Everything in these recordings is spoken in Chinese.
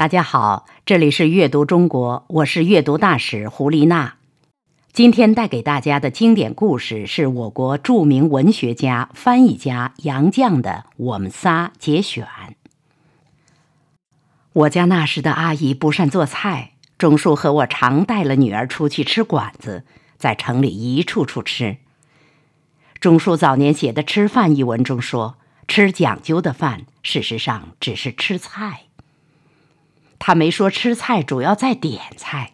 大家好，这里是阅读中国，我是阅读大使胡丽娜。今天带给大家的经典故事是我国著名文学家、翻译家杨绛的《我们仨》节选。我家那时的阿姨不善做菜，钟叔和我常带了女儿出去吃馆子，在城里一处处吃。钟叔早年写的《吃饭》一文中说：“吃讲究的饭，事实上只是吃菜。”他没说吃菜主要在点菜，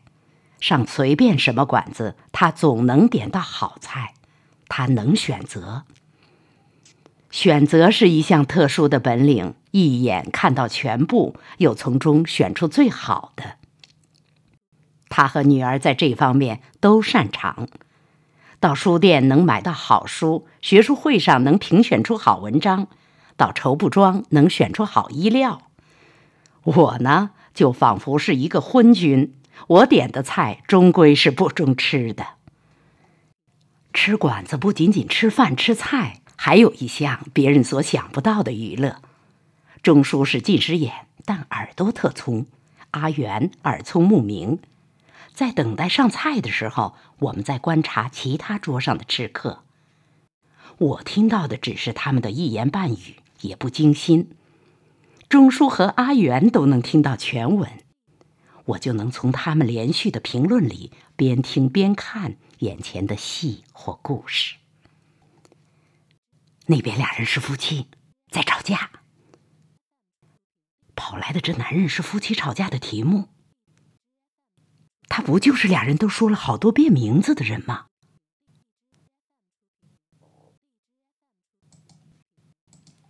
上随便什么馆子，他总能点到好菜。他能选择，选择是一项特殊的本领，一眼看到全部，又从中选出最好的。他和女儿在这方面都擅长。到书店能买到好书，学术会上能评选出好文章，到绸布庄能选出好衣料。我呢，就仿佛是一个昏君，我点的菜终归是不中吃的。吃馆子不仅仅吃饭吃菜，还有一项别人所想不到的娱乐。钟叔是近视眼，但耳朵特聪；阿元耳聪目明。在等待上菜的时候，我们在观察其他桌上的吃客。我听到的只是他们的一言半语，也不精心。钟叔和阿元都能听到全文，我就能从他们连续的评论里边听边看眼前的戏或故事。那边俩人是夫妻，在吵架。跑来的这男人是夫妻吵架的题目。他不就是俩人都说了好多遍名字的人吗？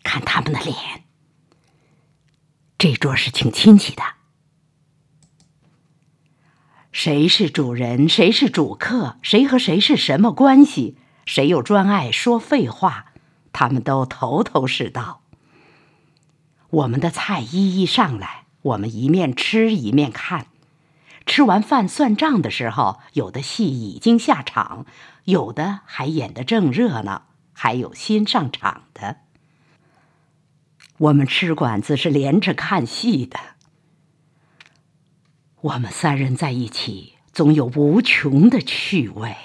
看他们的脸，这桌是请亲戚的。谁是主人？谁是主客？谁和谁是什么关系？谁又专爱说废话？他们都头头是道。我们的菜一一上来，我们一面吃一面看。吃完饭算账的时候，有的戏已经下场，有的还演得正热闹，还有新上场的。我们吃馆子是连着看戏的。我们三人在一起，总有无穷的趣味。